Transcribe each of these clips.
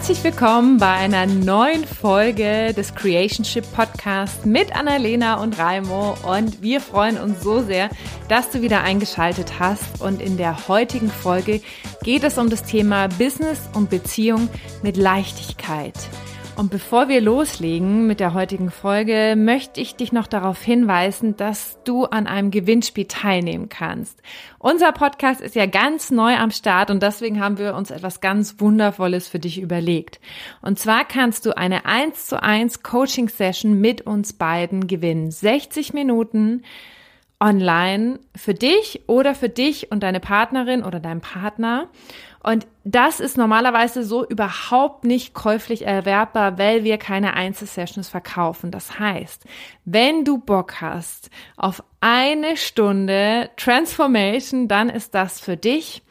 Herzlich willkommen bei einer neuen Folge des Creationship Podcast mit Annalena und Raimo. Und wir freuen uns so sehr, dass du wieder eingeschaltet hast. Und in der heutigen Folge geht es um das Thema Business und Beziehung mit Leichtigkeit. Und bevor wir loslegen mit der heutigen Folge, möchte ich dich noch darauf hinweisen, dass du an einem Gewinnspiel teilnehmen kannst. Unser Podcast ist ja ganz neu am Start und deswegen haben wir uns etwas ganz Wundervolles für dich überlegt. Und zwar kannst du eine 1 zu 1 Coaching Session mit uns beiden gewinnen. 60 Minuten online für dich oder für dich und deine Partnerin oder deinen Partner. Und das ist normalerweise so überhaupt nicht käuflich erwerbbar, weil wir keine Einzelsessions verkaufen. Das heißt, wenn du Bock hast auf eine Stunde Transformation, dann ist das für dich.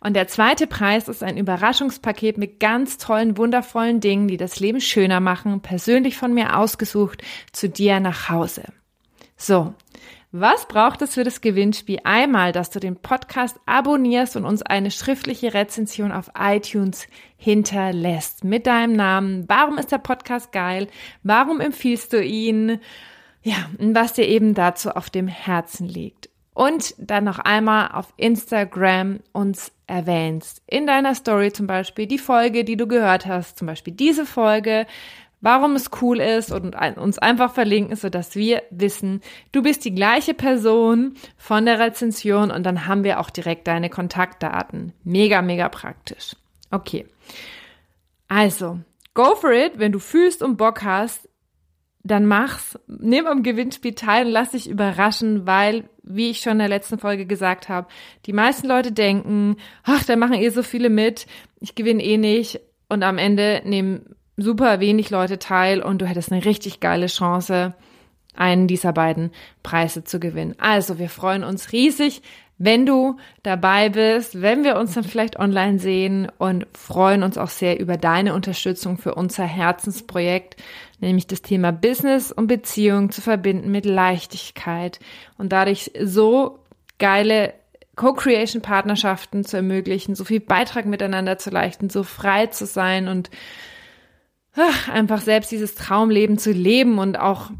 Und der zweite Preis ist ein Überraschungspaket mit ganz tollen, wundervollen Dingen, die das Leben schöner machen, persönlich von mir ausgesucht, zu dir nach Hause. So, was braucht es für das Gewinnspiel? Einmal, dass du den Podcast abonnierst und uns eine schriftliche Rezension auf iTunes hinterlässt mit deinem Namen. Warum ist der Podcast geil? Warum empfiehlst du ihn? Ja, was dir eben dazu auf dem Herzen liegt. Und dann noch einmal auf Instagram uns erwähnst. In deiner Story zum Beispiel die Folge, die du gehört hast, zum Beispiel diese Folge warum es cool ist und uns einfach verlinken, so dass wir wissen, du bist die gleiche Person von der Rezension und dann haben wir auch direkt deine Kontaktdaten. Mega, mega praktisch. Okay. Also, go for it, wenn du fühlst und Bock hast, dann mach's, nimm am Gewinnspiel teil und lass dich überraschen, weil, wie ich schon in der letzten Folge gesagt habe, die meisten Leute denken, ach, da machen eh so viele mit, ich gewinne eh nicht und am Ende nehmen super wenig Leute teil und du hättest eine richtig geile Chance, einen dieser beiden Preise zu gewinnen. Also wir freuen uns riesig, wenn du dabei bist, wenn wir uns dann vielleicht online sehen und freuen uns auch sehr über deine Unterstützung für unser Herzensprojekt, nämlich das Thema Business und Beziehung zu verbinden mit Leichtigkeit und dadurch so geile Co-Creation-Partnerschaften zu ermöglichen, so viel Beitrag miteinander zu leisten, so frei zu sein und einfach selbst dieses Traumleben zu leben und auch,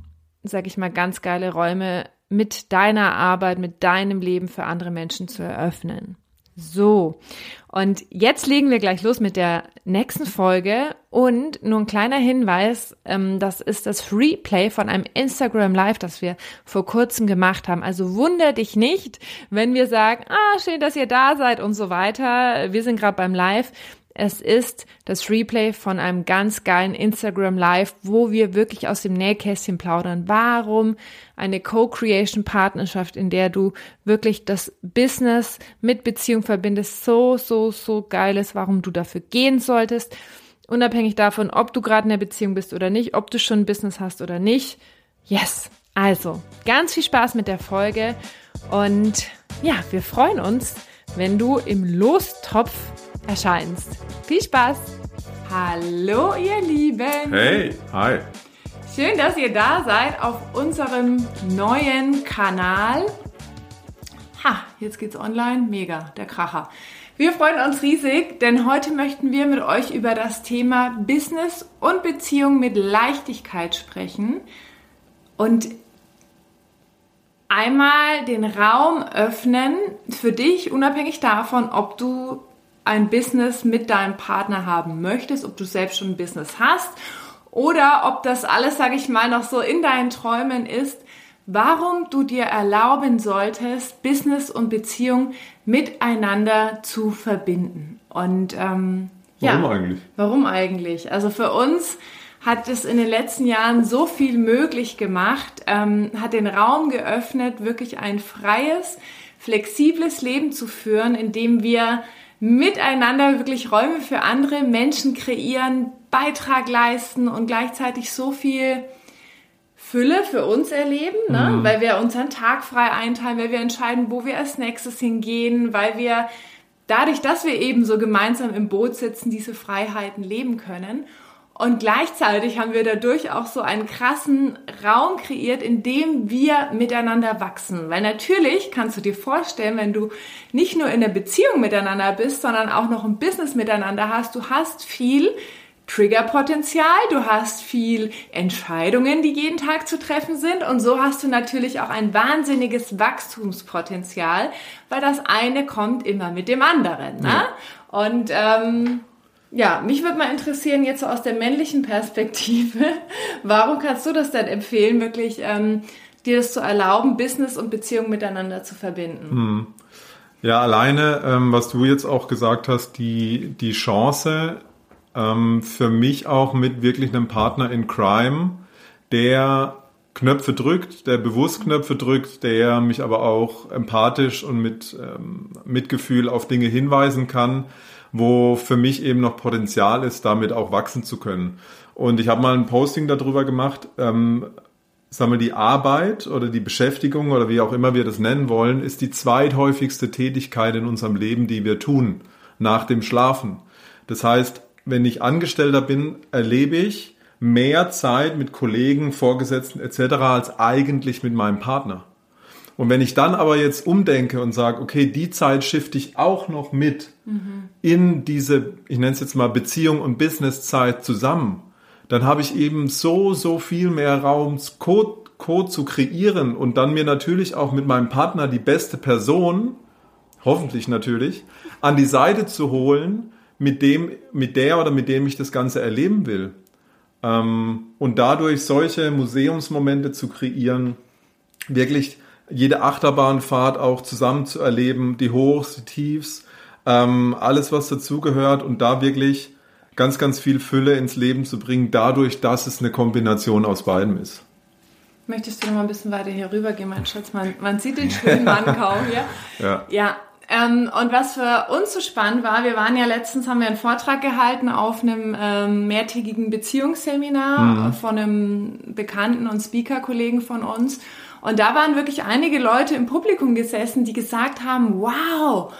sag ich mal, ganz geile Räume mit deiner Arbeit, mit deinem Leben für andere Menschen zu eröffnen. So, und jetzt legen wir gleich los mit der nächsten Folge und nur ein kleiner Hinweis, ähm, das ist das Replay von einem Instagram Live, das wir vor kurzem gemacht haben. Also wunder dich nicht, wenn wir sagen, ah, schön, dass ihr da seid und so weiter. Wir sind gerade beim Live. Es ist das Replay von einem ganz geilen Instagram Live, wo wir wirklich aus dem Nähkästchen plaudern. Warum eine Co-Creation Partnerschaft, in der du wirklich das Business mit Beziehung verbindest, so, so, so geil ist, warum du dafür gehen solltest. Unabhängig davon, ob du gerade in der Beziehung bist oder nicht, ob du schon ein Business hast oder nicht. Yes. Also, ganz viel Spaß mit der Folge und ja, wir freuen uns, wenn du im Lostopf erscheinst. Viel Spaß! Hallo ihr Lieben! Hey, hi! Schön, dass ihr da seid auf unserem neuen Kanal. Ha, jetzt geht's online. Mega, der Kracher. Wir freuen uns riesig, denn heute möchten wir mit euch über das Thema Business und Beziehung mit Leichtigkeit sprechen und einmal den Raum öffnen für dich, unabhängig davon, ob du ein Business mit deinem Partner haben möchtest, ob du selbst schon ein Business hast oder ob das alles, sage ich mal, noch so in deinen Träumen ist, warum du dir erlauben solltest, Business und Beziehung miteinander zu verbinden. Und ähm, warum ja, eigentlich? Warum eigentlich? Also für uns hat es in den letzten Jahren so viel möglich gemacht, ähm, hat den Raum geöffnet, wirklich ein freies, flexibles Leben zu führen, in dem wir miteinander wirklich Räume für andere Menschen kreieren, Beitrag leisten und gleichzeitig so viel Fülle für uns erleben, ne? Mhm. weil wir unseren Tag frei einteilen, weil wir entscheiden, wo wir als nächstes hingehen, weil wir dadurch, dass wir eben so gemeinsam im Boot sitzen, diese Freiheiten leben können. Und gleichzeitig haben wir dadurch auch so einen krassen Raum kreiert, in dem wir miteinander wachsen. Weil natürlich kannst du dir vorstellen, wenn du nicht nur in der Beziehung miteinander bist, sondern auch noch ein Business miteinander hast, du hast viel Triggerpotenzial, du hast viel Entscheidungen, die jeden Tag zu treffen sind und so hast du natürlich auch ein wahnsinniges Wachstumspotenzial, weil das eine kommt immer mit dem anderen. Ne? Ja. Und ähm, ja, mich würde mal interessieren, jetzt so aus der männlichen Perspektive, warum kannst du das denn empfehlen, wirklich ähm, dir das zu erlauben, Business und Beziehung miteinander zu verbinden? Hm. Ja, alleine, ähm, was du jetzt auch gesagt hast, die, die Chance, ähm, für mich auch mit wirklich einem Partner in Crime, der Knöpfe drückt, der bewusst Knöpfe drückt, der mich aber auch empathisch und mit ähm, Mitgefühl auf Dinge hinweisen kann, wo für mich eben noch Potenzial ist, damit auch wachsen zu können. Und ich habe mal ein Posting darüber gemacht, ähm, sagen wir, die Arbeit oder die Beschäftigung oder wie auch immer wir das nennen wollen, ist die zweithäufigste Tätigkeit in unserem Leben, die wir tun, nach dem Schlafen. Das heißt, wenn ich Angestellter bin, erlebe ich mehr Zeit mit Kollegen, Vorgesetzten etc. als eigentlich mit meinem Partner. Und wenn ich dann aber jetzt umdenke und sage, okay, die Zeit shifte ich auch noch mit mhm. in diese, ich nenne es jetzt mal Beziehung und Businesszeit zusammen, dann habe ich eben so, so viel mehr Raum, Code, Code zu kreieren und dann mir natürlich auch mit meinem Partner die beste Person, hoffentlich natürlich, an die Seite zu holen, mit dem, mit der oder mit dem ich das Ganze erleben will. Ähm, und dadurch solche Museumsmomente zu kreieren, wirklich jede Achterbahnfahrt auch zusammen zu erleben, die Hochs, die Tiefs, ähm, alles was dazugehört und da wirklich ganz, ganz viel Fülle ins Leben zu bringen, dadurch, dass es eine Kombination aus beidem ist. Möchtest du noch mal ein bisschen weiter hier rüber gehen, mein Schatz? Man, man sieht den schönen Mann kaum hier. Ja. ja, ähm, und was für uns so spannend war, wir waren ja letztens, haben wir einen Vortrag gehalten auf einem ähm, mehrtägigen Beziehungsseminar mhm. von einem Bekannten und Speaker-Kollegen von uns. Und da waren wirklich einige Leute im Publikum gesessen, die gesagt haben, wow,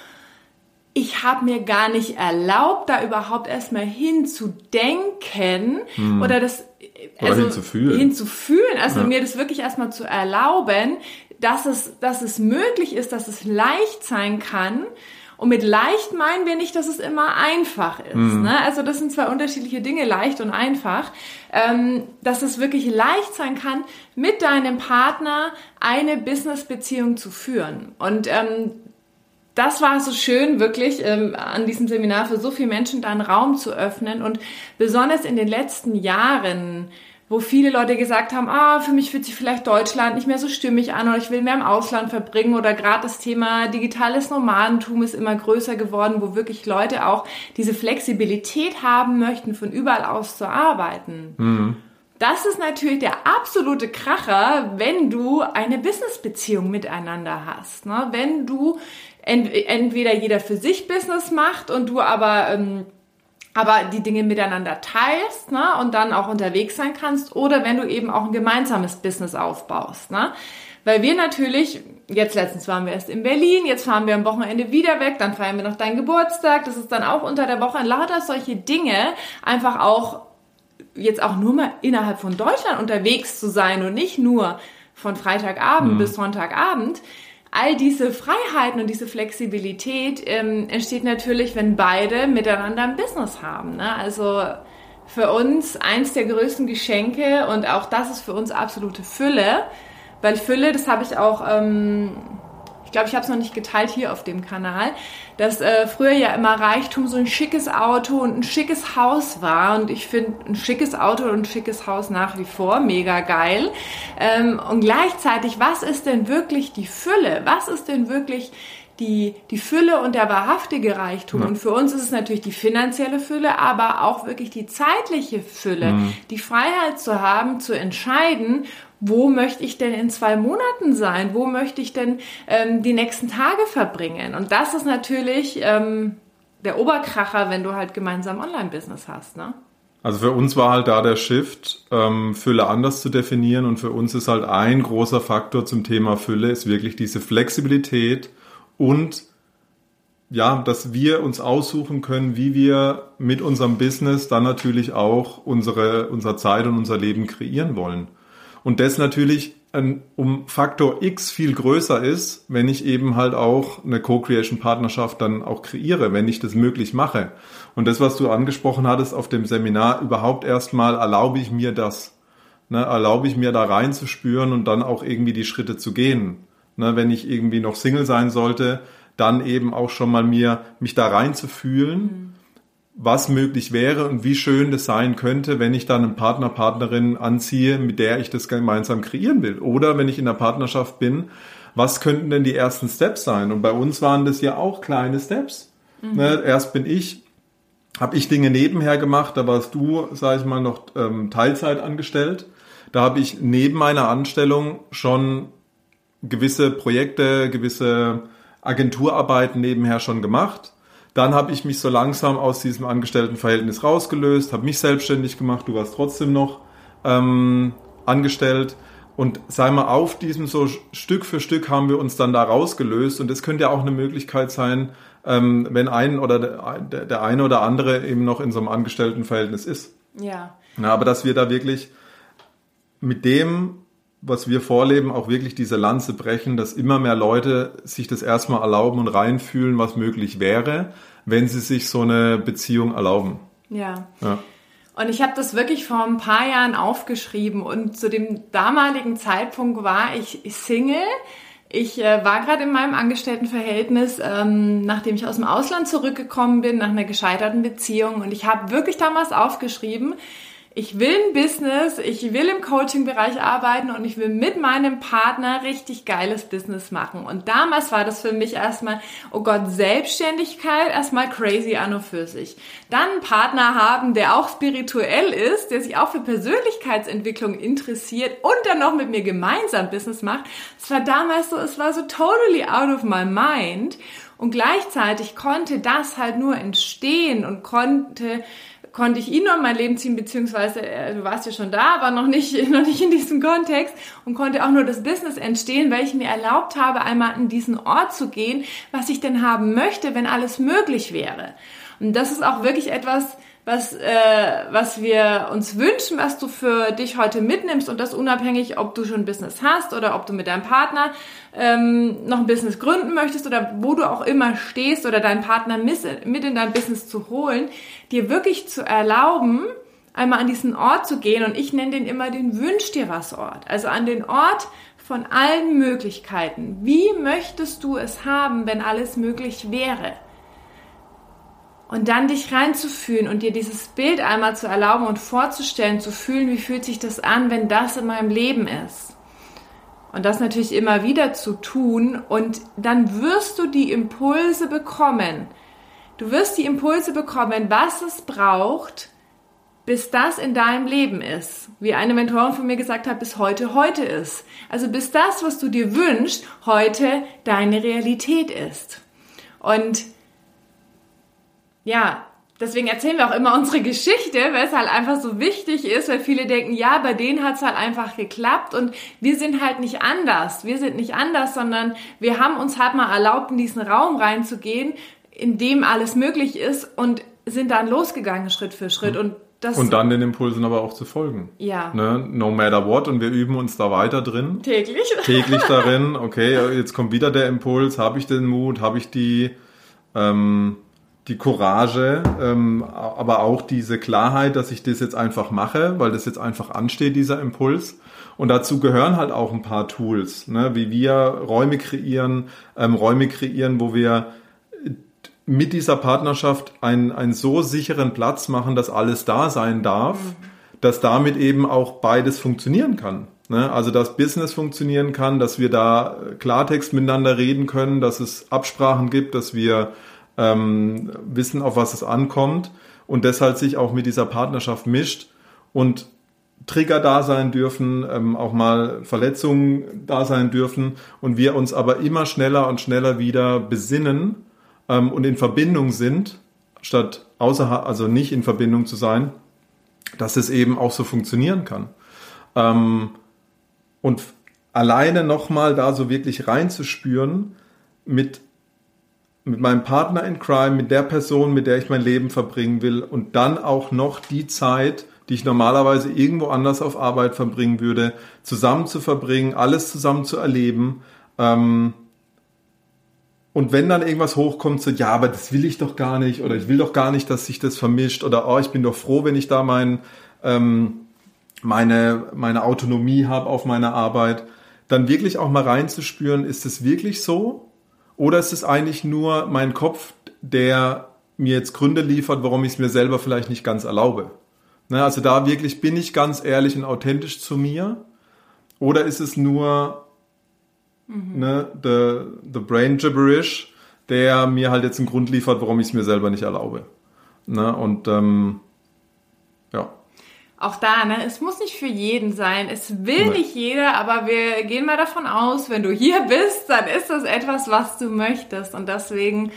ich habe mir gar nicht erlaubt, da überhaupt erstmal hinzudenken mhm. oder das also oder hinzufühlen. hinzufühlen, also ja. mir das wirklich erstmal zu erlauben, dass es, dass es möglich ist, dass es leicht sein kann. Und mit leicht meinen wir nicht, dass es immer einfach ist. Mhm. Ne? Also das sind zwei unterschiedliche Dinge, leicht und einfach. Ähm, dass es wirklich leicht sein kann, mit deinem Partner eine Business-Beziehung zu führen. Und ähm, das war so schön, wirklich ähm, an diesem Seminar für so viele Menschen da einen Raum zu öffnen. Und besonders in den letzten Jahren wo viele Leute gesagt haben, ah, für mich fühlt sich vielleicht Deutschland nicht mehr so stimmig an oder ich will mehr im Ausland verbringen oder gerade das Thema digitales Nomadentum ist immer größer geworden, wo wirklich Leute auch diese Flexibilität haben möchten, von überall aus zu arbeiten. Mhm. Das ist natürlich der absolute Kracher, wenn du eine Businessbeziehung miteinander hast. Ne? Wenn du ent entweder jeder für sich Business macht und du aber ähm, aber die Dinge miteinander teilst ne, und dann auch unterwegs sein kannst oder wenn du eben auch ein gemeinsames Business aufbaust. Ne? Weil wir natürlich, jetzt letztens waren wir erst in Berlin, jetzt fahren wir am Wochenende wieder weg, dann feiern wir noch deinen Geburtstag, das ist dann auch unter der Woche. Lauter solche Dinge, einfach auch jetzt auch nur mal innerhalb von Deutschland unterwegs zu sein und nicht nur von Freitagabend mhm. bis Sonntagabend all diese Freiheiten und diese Flexibilität ähm, entsteht natürlich, wenn beide miteinander ein Business haben. Ne? Also für uns eins der größten Geschenke und auch das ist für uns absolute Fülle, weil Fülle, das habe ich auch ähm, ich glaube, ich habe es noch nicht geteilt hier auf dem Kanal, dass äh, früher ja immer Reichtum so ein schickes Auto und ein schickes Haus war. Und ich finde ein schickes Auto und ein schickes Haus nach wie vor mega geil. Ähm, und gleichzeitig, was ist denn wirklich die Fülle? Was ist denn wirklich die, die Fülle und der wahrhaftige Reichtum. Ja. Und für uns ist es natürlich die finanzielle Fülle, aber auch wirklich die zeitliche Fülle, mhm. die Freiheit zu haben, zu entscheiden, wo möchte ich denn in zwei Monaten sein? Wo möchte ich denn ähm, die nächsten Tage verbringen? Und das ist natürlich ähm, der Oberkracher, wenn du halt gemeinsam Online-Business hast, ne? Also für uns war halt da der Shift, ähm, Fülle anders zu definieren und für uns ist halt ein großer Faktor zum Thema Fülle ist wirklich diese Flexibilität und ja, dass wir uns aussuchen können, wie wir mit unserem Business dann natürlich auch unsere, unsere Zeit und unser Leben kreieren wollen. Und das natürlich ein, um Faktor X viel größer ist, wenn ich eben halt auch eine Co-Creation-Partnerschaft dann auch kreiere, wenn ich das möglich mache. Und das, was du angesprochen hattest auf dem Seminar, überhaupt erstmal erlaube ich mir das. Ne, erlaube ich mir da reinzuspüren und dann auch irgendwie die Schritte zu gehen. Ne, wenn ich irgendwie noch Single sein sollte, dann eben auch schon mal mir, mich da reinzufühlen. Mhm was möglich wäre und wie schön das sein könnte, wenn ich dann einen Partner, Partnerin anziehe, mit der ich das gemeinsam kreieren will. Oder wenn ich in der Partnerschaft bin, was könnten denn die ersten Steps sein? Und bei uns waren das ja auch kleine Steps. Mhm. Ne, erst bin ich, habe ich Dinge nebenher gemacht, da warst du, sage ich mal, noch ähm, Teilzeit angestellt. Da habe ich neben meiner Anstellung schon gewisse Projekte, gewisse Agenturarbeiten nebenher schon gemacht dann habe ich mich so langsam aus diesem Angestelltenverhältnis rausgelöst, habe mich selbstständig gemacht, du warst trotzdem noch ähm, angestellt. Und sei mal, auf diesem so Stück für Stück haben wir uns dann da rausgelöst. Und das könnte ja auch eine Möglichkeit sein, ähm, wenn ein oder der, der eine oder andere eben noch in so einem Angestelltenverhältnis ist. Ja. ja. Aber dass wir da wirklich mit dem was wir vorleben, auch wirklich diese Lanze brechen, dass immer mehr Leute sich das erstmal erlauben und reinfühlen, was möglich wäre, wenn sie sich so eine Beziehung erlauben. Ja. ja. Und ich habe das wirklich vor ein paar Jahren aufgeschrieben und zu dem damaligen Zeitpunkt war ich Single. Ich äh, war gerade in meinem Angestelltenverhältnis, ähm, nachdem ich aus dem Ausland zurückgekommen bin, nach einer gescheiterten Beziehung. Und ich habe wirklich damals aufgeschrieben, ich will ein Business, ich will im Coaching-Bereich arbeiten und ich will mit meinem Partner richtig geiles Business machen. Und damals war das für mich erstmal, oh Gott, Selbstständigkeit, erstmal crazy an und für sich. Dann einen Partner haben, der auch spirituell ist, der sich auch für Persönlichkeitsentwicklung interessiert und dann noch mit mir gemeinsam Business macht. Es war damals so, es war so totally out of my mind. Und gleichzeitig konnte das halt nur entstehen und konnte konnte ich ihn noch in mein Leben ziehen, beziehungsweise äh, du warst ja schon da, aber noch nicht, noch nicht in diesem Kontext und konnte auch nur das Business entstehen, weil ich mir erlaubt habe, einmal an diesen Ort zu gehen, was ich denn haben möchte, wenn alles möglich wäre. Und das ist auch wirklich etwas, was, äh, was wir uns wünschen, was du für dich heute mitnimmst und das unabhängig, ob du schon ein Business hast oder ob du mit deinem Partner ähm, noch ein Business gründen möchtest oder wo du auch immer stehst oder deinen Partner mit in dein Business zu holen, dir wirklich zu erlauben, einmal an diesen Ort zu gehen und ich nenne den immer den Wünsch dir was Ort. Also an den Ort von allen Möglichkeiten. Wie möchtest du es haben, wenn alles möglich wäre? Und dann dich reinzufühlen und dir dieses Bild einmal zu erlauben und vorzustellen, zu fühlen, wie fühlt sich das an, wenn das in meinem Leben ist. Und das natürlich immer wieder zu tun und dann wirst du die Impulse bekommen. Du wirst die Impulse bekommen, was es braucht, bis das in deinem Leben ist. Wie eine Mentorin von mir gesagt hat, bis heute heute ist. Also bis das, was du dir wünschst, heute deine Realität ist. Und ja, deswegen erzählen wir auch immer unsere Geschichte, weil es halt einfach so wichtig ist, weil viele denken, ja, bei denen hat es halt einfach geklappt und wir sind halt nicht anders. Wir sind nicht anders, sondern wir haben uns halt mal erlaubt, in diesen Raum reinzugehen, in dem alles möglich ist und sind dann losgegangen Schritt für Schritt und das und dann den Impulsen aber auch zu folgen. Ja. Ne? No matter what. Und wir üben uns da weiter drin. Täglich. Täglich darin. Okay, jetzt kommt wieder der Impuls. Habe ich den Mut? Habe ich die, ähm, die Courage, ähm, aber auch diese Klarheit, dass ich das jetzt einfach mache, weil das jetzt einfach ansteht, dieser Impuls. Und dazu gehören halt auch ein paar Tools, ne, wie wir Räume kreieren, ähm, Räume kreieren, wo wir mit dieser Partnerschaft einen, einen so sicheren Platz machen, dass alles da sein darf, mhm. dass damit eben auch beides funktionieren kann. Ne? Also dass Business funktionieren kann, dass wir da Klartext miteinander reden können, dass es Absprachen gibt, dass wir ähm, wissen, auf was es ankommt und deshalb sich auch mit dieser Partnerschaft mischt und Trigger da sein dürfen, ähm, auch mal Verletzungen da sein dürfen und wir uns aber immer schneller und schneller wieder besinnen ähm, und in Verbindung sind, statt außerhalb, also nicht in Verbindung zu sein, dass es eben auch so funktionieren kann. Ähm, und alleine nochmal da so wirklich reinzuspüren mit mit meinem Partner in Crime, mit der Person, mit der ich mein Leben verbringen will und dann auch noch die Zeit die ich normalerweise irgendwo anders auf Arbeit verbringen würde, zusammen zu verbringen, alles zusammen zu erleben. Ähm, und wenn dann irgendwas hochkommt, so, ja, aber das will ich doch gar nicht, oder ich will doch gar nicht, dass sich das vermischt, oder oh, ich bin doch froh, wenn ich da mein, ähm, meine, meine Autonomie habe auf meiner Arbeit, dann wirklich auch mal reinzuspüren, ist es wirklich so? Oder ist es eigentlich nur mein Kopf, der mir jetzt Gründe liefert, warum ich es mir selber vielleicht nicht ganz erlaube? Ne, also da wirklich bin ich ganz ehrlich und authentisch zu mir? Oder ist es nur mhm. ne, the, the brain gibberish, der mir halt jetzt einen Grund liefert, warum ich es mir selber nicht erlaube? Ne, und ähm, ja auch da, ne, es muss nicht für jeden sein. Es will Nein. nicht jeder, aber wir gehen mal davon aus, wenn du hier bist, dann ist das etwas, was du möchtest. Und deswegen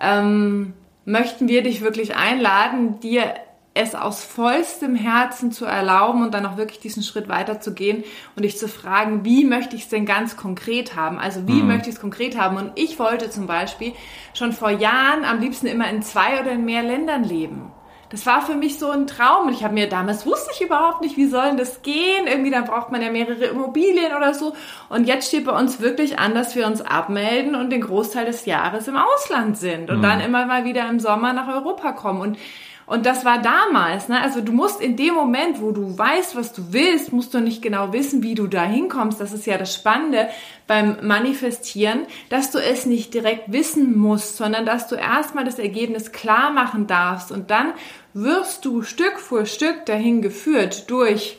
ähm, möchten wir dich wirklich einladen, dir es aus vollstem Herzen zu erlauben und dann auch wirklich diesen Schritt weiterzugehen und dich zu fragen, wie möchte ich es denn ganz konkret haben? Also wie mhm. möchte ich es konkret haben? Und ich wollte zum Beispiel schon vor Jahren am liebsten immer in zwei oder in mehr Ländern leben. Das war für mich so ein Traum. Und ich habe mir damals wusste ich überhaupt nicht, wie soll denn das gehen? Irgendwie, dann braucht man ja mehrere Immobilien oder so. Und jetzt steht bei uns wirklich an, dass wir uns abmelden und den Großteil des Jahres im Ausland sind und mhm. dann immer mal wieder im Sommer nach Europa kommen. Und und das war damals, ne? Also du musst in dem Moment, wo du weißt, was du willst, musst du nicht genau wissen, wie du da hinkommst. Das ist ja das Spannende beim Manifestieren, dass du es nicht direkt wissen musst, sondern dass du erstmal das Ergebnis klar machen darfst und dann wirst du Stück für Stück dahin geführt durch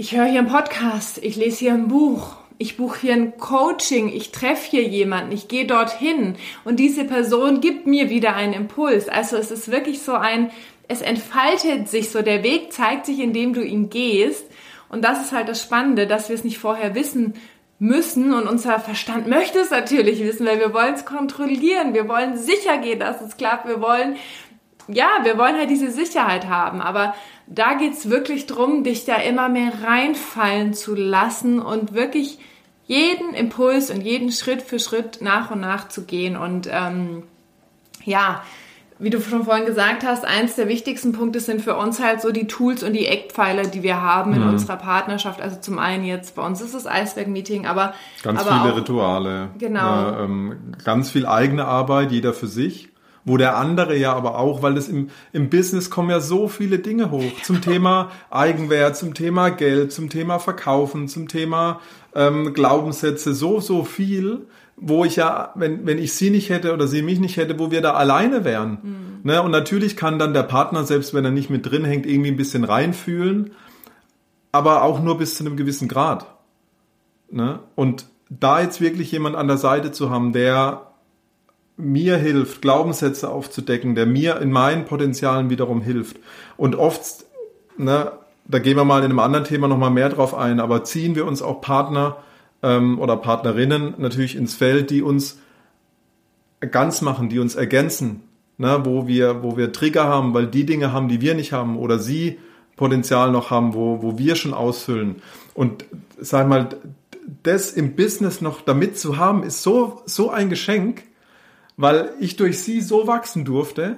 ich höre hier einen Podcast, ich lese hier ein Buch, ich buche hier ein Coaching, ich treffe hier jemanden, ich gehe dorthin und diese Person gibt mir wieder einen Impuls. Also es ist wirklich so ein, es entfaltet sich so, der Weg zeigt sich, indem du ihn gehst. Und das ist halt das Spannende, dass wir es nicht vorher wissen müssen und unser Verstand möchte es natürlich wissen, weil wir wollen es kontrollieren, wir wollen sicher gehen, dass es klappt, wir wollen, ja, wir wollen halt diese Sicherheit haben, aber da geht's wirklich drum, dich da immer mehr reinfallen zu lassen und wirklich jeden Impuls und jeden Schritt für Schritt nach und nach zu gehen. Und ähm, ja, wie du schon vorhin gesagt hast, eins der wichtigsten Punkte sind für uns halt so die Tools und die Eckpfeiler, die wir haben in mhm. unserer Partnerschaft. Also zum einen jetzt bei uns ist das Eisberg-Meeting, aber ganz aber viele auch, Rituale, genau, äh, ähm, ganz viel eigene Arbeit, jeder für sich wo der andere ja aber auch, weil das im, im Business kommen ja so viele Dinge hoch zum Thema Eigenwert, zum Thema Geld, zum Thema Verkaufen, zum Thema ähm, Glaubenssätze, so, so viel, wo ich ja, wenn, wenn ich sie nicht hätte oder sie mich nicht hätte, wo wir da alleine wären. Mhm. Ne? Und natürlich kann dann der Partner, selbst wenn er nicht mit drin hängt, irgendwie ein bisschen reinfühlen, aber auch nur bis zu einem gewissen Grad. Ne? Und da jetzt wirklich jemand an der Seite zu haben, der mir hilft, Glaubenssätze aufzudecken, der mir in meinen Potenzialen wiederum hilft. Und oft, ne, da gehen wir mal in einem anderen Thema nochmal mehr drauf ein, aber ziehen wir uns auch Partner ähm, oder Partnerinnen natürlich ins Feld, die uns ganz machen, die uns ergänzen, ne, wo wir, wo wir Trigger haben, weil die Dinge haben, die wir nicht haben oder sie Potenzial noch haben, wo, wo wir schon ausfüllen. Und sag mal, das im Business noch damit zu haben, ist so, so ein Geschenk, weil ich durch sie so wachsen durfte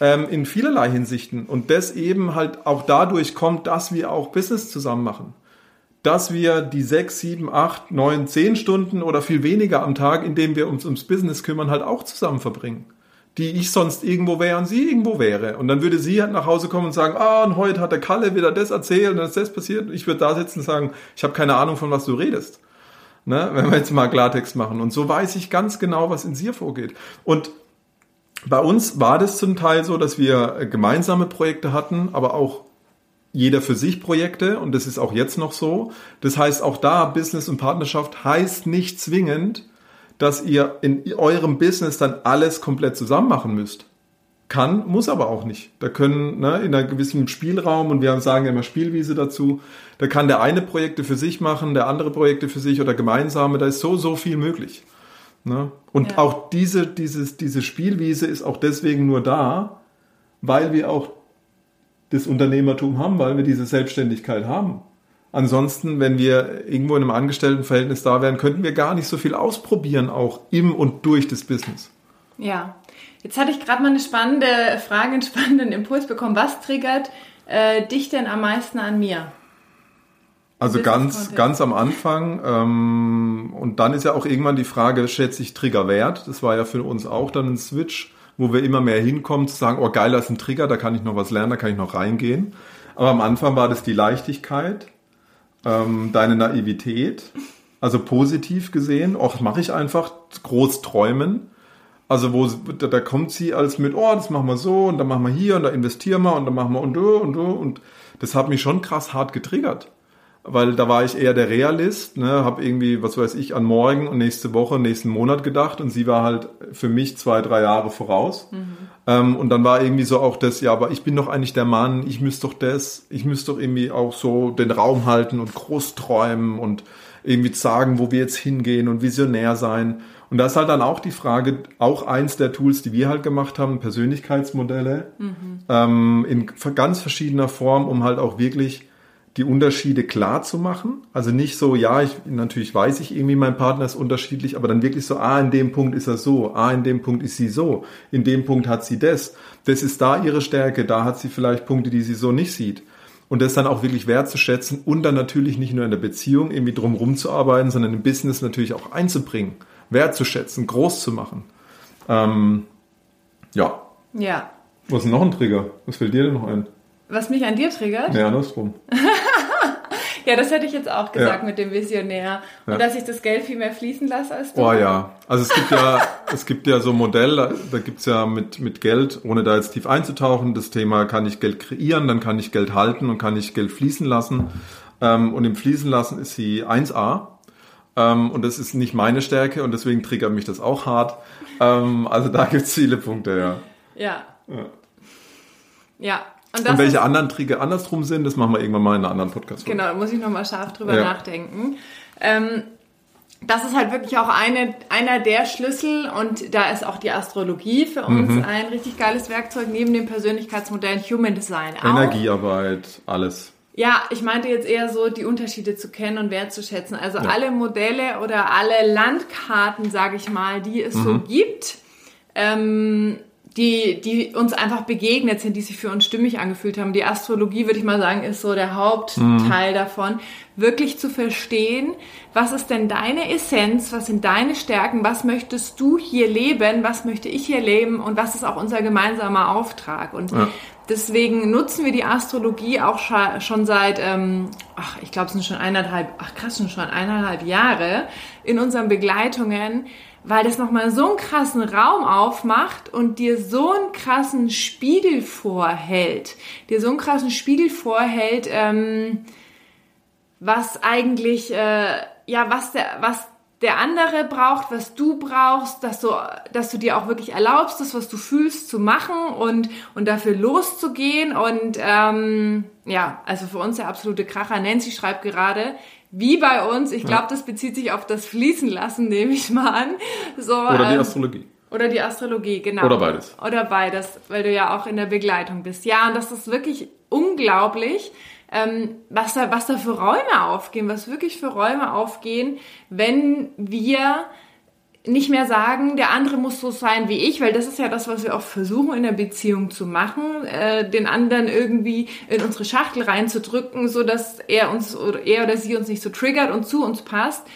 ähm, in vielerlei Hinsichten und das eben halt auch dadurch kommt, dass wir auch Business zusammen machen. Dass wir die sechs, sieben, acht, neun, zehn Stunden oder viel weniger am Tag, in dem wir uns ums Business kümmern, halt auch zusammen verbringen. Die ich sonst irgendwo wäre und sie irgendwo wäre. Und dann würde sie halt nach Hause kommen und sagen, ah, und heute hat der Kalle wieder das erzählt und dann ist das passiert. Ich würde da sitzen und sagen, ich habe keine Ahnung, von was du redest ne? wenn wir jetzt mal Klartext machen. Und so weiß ich ganz genau, was in dir vorgeht. Und bei uns war das zum Teil so, dass wir gemeinsame Projekte hatten, aber auch jeder für sich Projekte und das ist auch jetzt noch so. Das heißt, auch da Business und Partnerschaft heißt nicht zwingend, dass ihr in eurem Business dann alles komplett zusammen machen müsst. Kann, muss aber auch nicht. Da können ne, in einem gewissen Spielraum, und wir sagen immer Spielwiese dazu, da kann der eine Projekte für sich machen, der andere Projekte für sich oder gemeinsame, da ist so, so viel möglich. Ne? Und ja. auch diese, dieses, diese Spielwiese ist auch deswegen nur da, weil wir auch das Unternehmertum haben, weil wir diese Selbstständigkeit haben. Ansonsten, wenn wir irgendwo in einem Angestelltenverhältnis da wären, könnten wir gar nicht so viel ausprobieren, auch im und durch das Business. Ja, Jetzt hatte ich gerade mal eine spannende Frage, einen spannenden Impuls bekommen. Was triggert äh, dich denn am meisten an mir? Also ganz, ganz am Anfang. Ähm, und dann ist ja auch irgendwann die Frage, schätze ich Trigger wert? Das war ja für uns auch dann ein Switch, wo wir immer mehr hinkommen zu sagen, oh geil, da ist ein Trigger, da kann ich noch was lernen, da kann ich noch reingehen. Aber am Anfang war das die Leichtigkeit, ähm, deine Naivität, also positiv gesehen, auch mache ich einfach groß träumen. Also wo da, da kommt sie als mit, oh, das machen wir so und dann machen wir hier und da investieren wir und dann machen wir und du und du und das hat mich schon krass hart getriggert weil da war ich eher der Realist, ne, habe irgendwie, was weiß ich, an morgen und nächste Woche, nächsten Monat gedacht und sie war halt für mich zwei, drei Jahre voraus. Mhm. Ähm, und dann war irgendwie so auch das, ja, aber ich bin doch eigentlich der Mann, ich müsste doch das, ich müsste doch irgendwie auch so den Raum halten und groß träumen und irgendwie sagen, wo wir jetzt hingehen und visionär sein. Und da ist halt dann auch die Frage, auch eins der Tools, die wir halt gemacht haben, Persönlichkeitsmodelle, mhm. ähm, in ganz verschiedener Form, um halt auch wirklich die Unterschiede klar zu machen. Also nicht so, ja, ich, natürlich weiß ich irgendwie, mein Partner ist unterschiedlich, aber dann wirklich so, ah, in dem Punkt ist er so, ah, in dem Punkt ist sie so, in dem Punkt hat sie das. Das ist da ihre Stärke, da hat sie vielleicht Punkte, die sie so nicht sieht. Und das dann auch wirklich wertzuschätzen und dann natürlich nicht nur in der Beziehung irgendwie drumherum zu arbeiten, sondern im Business natürlich auch einzubringen, wertzuschätzen, groß zu machen. Ähm, ja. Ja. Was ist noch ein Trigger? Was fällt dir denn noch ein? Was mich an dir triggert? Ja, andersrum. ja, das hätte ich jetzt auch gesagt ja. mit dem Visionär. Und ja. dass ich das Geld viel mehr fließen lasse als du. Oh ja. Also es gibt ja, es gibt ja so ein Modell, da gibt's ja mit, mit Geld, ohne da jetzt tief einzutauchen, das Thema, kann ich Geld kreieren, dann kann ich Geld halten und kann ich Geld fließen lassen. Ähm, und im Fließen lassen ist sie 1a. Ähm, und das ist nicht meine Stärke und deswegen triggert mich das auch hart. Ähm, also da gibt's viele Punkte, ja. Ja. Ja. ja. Und, und welche anderen Trigger andersrum sind, das machen wir irgendwann mal in einer anderen podcast -Folge. Genau, da muss ich nochmal scharf drüber ja. nachdenken. Ähm, das ist halt wirklich auch eine, einer der Schlüssel und da ist auch die Astrologie für uns mhm. ein richtig geiles Werkzeug neben dem Persönlichkeitsmodell Human Design. Energiearbeit, alles. Ja, ich meinte jetzt eher so, die Unterschiede zu kennen und wertzuschätzen. Also ja. alle Modelle oder alle Landkarten, sage ich mal, die es mhm. so gibt, ähm, die, die uns einfach begegnet sind, die sich für uns stimmig angefühlt haben. Die Astrologie, würde ich mal sagen, ist so der Hauptteil mhm. davon. Wirklich zu verstehen, was ist denn deine Essenz, was sind deine Stärken, was möchtest du hier leben, was möchte ich hier leben und was ist auch unser gemeinsamer Auftrag. Und ja. deswegen nutzen wir die Astrologie auch schon seit, ähm, ach, ich glaube, es sind schon eineinhalb, ach krass, schon eineinhalb Jahre in unseren Begleitungen, weil das nochmal so einen krassen Raum aufmacht und dir so einen krassen Spiegel vorhält, dir so einen krassen Spiegel vorhält, ähm, was eigentlich, äh, ja, was der, was der andere braucht, was du brauchst, dass du, dass du dir auch wirklich erlaubst, das, was du fühlst, zu machen und, und dafür loszugehen. Und ähm, ja, also für uns der absolute Kracher. Nancy schreibt gerade, wie bei uns. Ich glaube, das bezieht sich auf das Fließen lassen, nehme ich mal an. So, oder die ähm, Astrologie. Oder die Astrologie, genau. Oder beides. Oder beides, weil du ja auch in der Begleitung bist. Ja, und das ist wirklich unglaublich, ähm, was, da, was da für Räume aufgehen, was wirklich für Räume aufgehen, wenn wir nicht mehr sagen, der andere muss so sein wie ich, weil das ist ja das, was wir auch versuchen in der Beziehung zu machen, äh, den anderen irgendwie in unsere Schachtel reinzudrücken, so dass er uns oder er oder sie uns nicht so triggert und zu uns passt,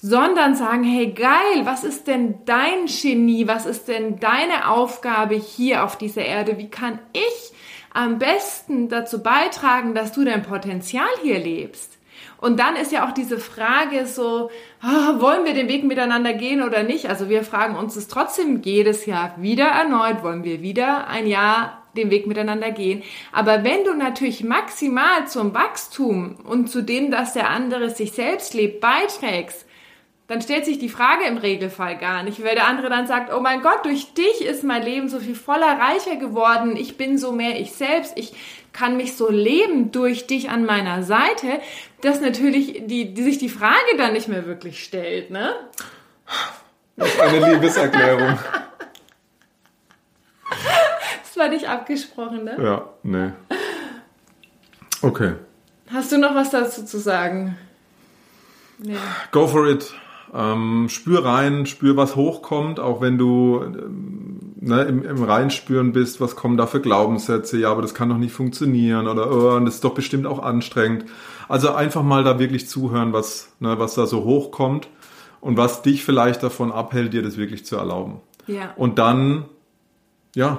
sondern sagen, hey geil, was ist denn dein Genie, was ist denn deine Aufgabe hier auf dieser Erde, wie kann ich am besten dazu beitragen, dass du dein Potenzial hier lebst? Und dann ist ja auch diese Frage so, oh, wollen wir den Weg miteinander gehen oder nicht? Also wir fragen uns es trotzdem jedes Jahr wieder erneut, wollen wir wieder ein Jahr den Weg miteinander gehen. Aber wenn du natürlich maximal zum Wachstum und zu dem, dass der andere sich selbst lebt, beiträgst, dann stellt sich die Frage im Regelfall gar nicht, weil der andere dann sagt, oh mein Gott, durch dich ist mein Leben so viel voller reicher geworden, ich bin so mehr ich selbst, ich kann mich so leben durch dich an meiner Seite, dass natürlich die, die sich die Frage dann nicht mehr wirklich stellt, ne? Das ist eine Liebeserklärung. Das war nicht abgesprochen, ne? Ja, nee. Okay. Hast du noch was dazu zu sagen? Nee. Go for it. Ähm, spür rein, spür, was hochkommt, auch wenn du ähm, ne, im, im Reinspüren bist, was kommen da für Glaubenssätze, ja, aber das kann doch nicht funktionieren oder oh, das ist doch bestimmt auch anstrengend. Also einfach mal da wirklich zuhören, was, ne, was da so hochkommt und was dich vielleicht davon abhält, dir das wirklich zu erlauben. Ja. Und dann, ja,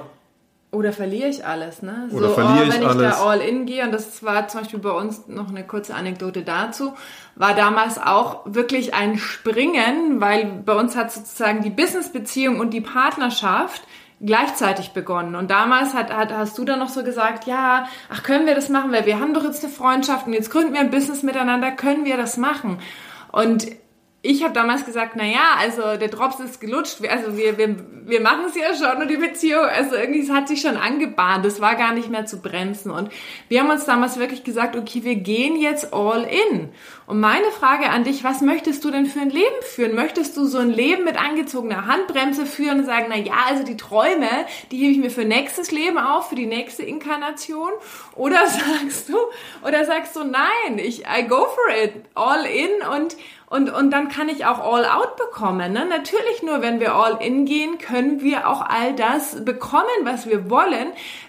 oder verliere ich alles, ne? Oder so, verliere oh, ich wenn ich alles. da all in gehe, und das war zum Beispiel bei uns noch eine kurze Anekdote dazu, war damals auch wirklich ein Springen, weil bei uns hat sozusagen die Businessbeziehung und die Partnerschaft gleichzeitig begonnen. Und damals hat, hat, hast du dann noch so gesagt, ja, ach, können wir das machen, weil wir haben doch jetzt eine Freundschaft und jetzt gründen wir ein Business miteinander, können wir das machen? Und ich habe damals gesagt, na ja, also der Drops ist gelutscht, also wir, wir, wir machen es ja schon und die Beziehung, also irgendwie es hat sich schon angebahnt, es war gar nicht mehr zu bremsen und wir haben uns damals wirklich gesagt, okay, wir gehen jetzt all in. Und meine Frage an dich, was möchtest du denn für ein Leben führen? Möchtest du so ein Leben mit angezogener Handbremse führen und sagen, na ja, also die Träume, die hebe ich mir für nächstes Leben auf, für die nächste Inkarnation? Oder sagst du, oder sagst du, nein, ich, I go for it, all in und und, und dann kann ich auch all out bekommen. Ne? Natürlich nur, wenn wir all in gehen, können wir auch all das bekommen, was wir wollen,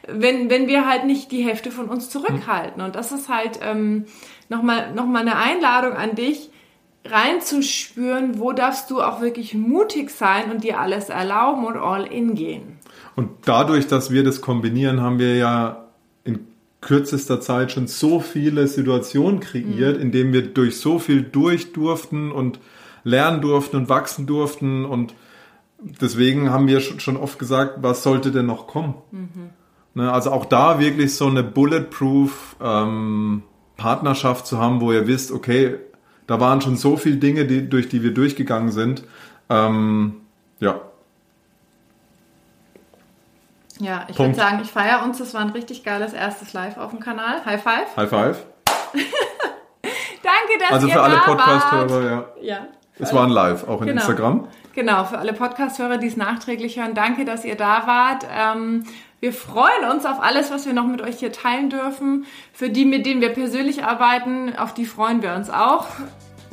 wenn, wenn wir halt nicht die Hälfte von uns zurückhalten. Und das ist halt ähm, nochmal noch mal eine Einladung an dich, reinzuspüren, wo darfst du auch wirklich mutig sein und dir alles erlauben und all in gehen. Und dadurch, dass wir das kombinieren, haben wir ja kürzester Zeit schon so viele Situationen kreiert, mhm. in denen wir durch so viel durch durften und lernen durften und wachsen durften und deswegen haben wir schon oft gesagt, was sollte denn noch kommen? Mhm. Ne, also auch da wirklich so eine bulletproof ähm, Partnerschaft zu haben, wo ihr wisst, okay, da waren schon so viele Dinge, die, durch die wir durchgegangen sind. Ähm, ja, ja, ich würde sagen, ich feiere uns. Das war ein richtig geiles erstes Live auf dem Kanal. High five. High five. Danke, dass also ihr für alle Podcast-Hörer, ja. ja. Es war ein Live, auch in genau. Instagram. Genau, für alle Podcast-Hörer, die es nachträglich hören, danke, dass ihr da wart. Ähm, wir freuen uns auf alles, was wir noch mit euch hier teilen dürfen. Für die, mit denen wir persönlich arbeiten, auf die freuen wir uns auch.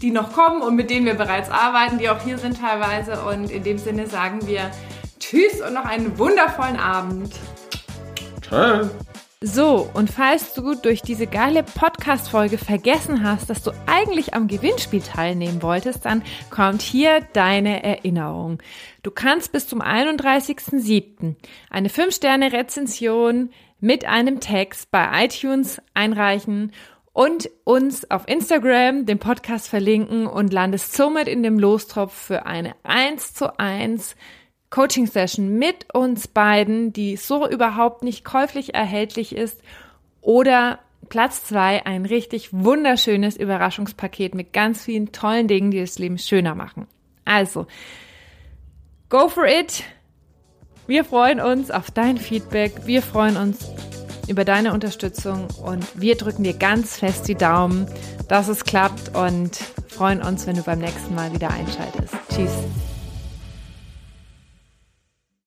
Die noch kommen und mit denen wir bereits arbeiten, die auch hier sind teilweise. Und in dem Sinne sagen wir Tschüss und noch einen wundervollen Abend. Tschüss. So, und falls du durch diese geile Podcast-Folge vergessen hast, dass du eigentlich am Gewinnspiel teilnehmen wolltest, dann kommt hier deine Erinnerung. Du kannst bis zum 31.07. eine 5-Sterne-Rezension mit einem Text bei iTunes einreichen und uns auf Instagram den Podcast verlinken und landest somit in dem Lostropf für eine 1 zu 1 Coaching-Session mit uns beiden, die so überhaupt nicht käuflich erhältlich ist, oder Platz zwei ein richtig wunderschönes Überraschungspaket mit ganz vielen tollen Dingen, die das Leben schöner machen. Also, go for it! Wir freuen uns auf dein Feedback. Wir freuen uns über deine Unterstützung und wir drücken dir ganz fest die Daumen, dass es klappt und freuen uns, wenn du beim nächsten Mal wieder einschaltest. Tschüss.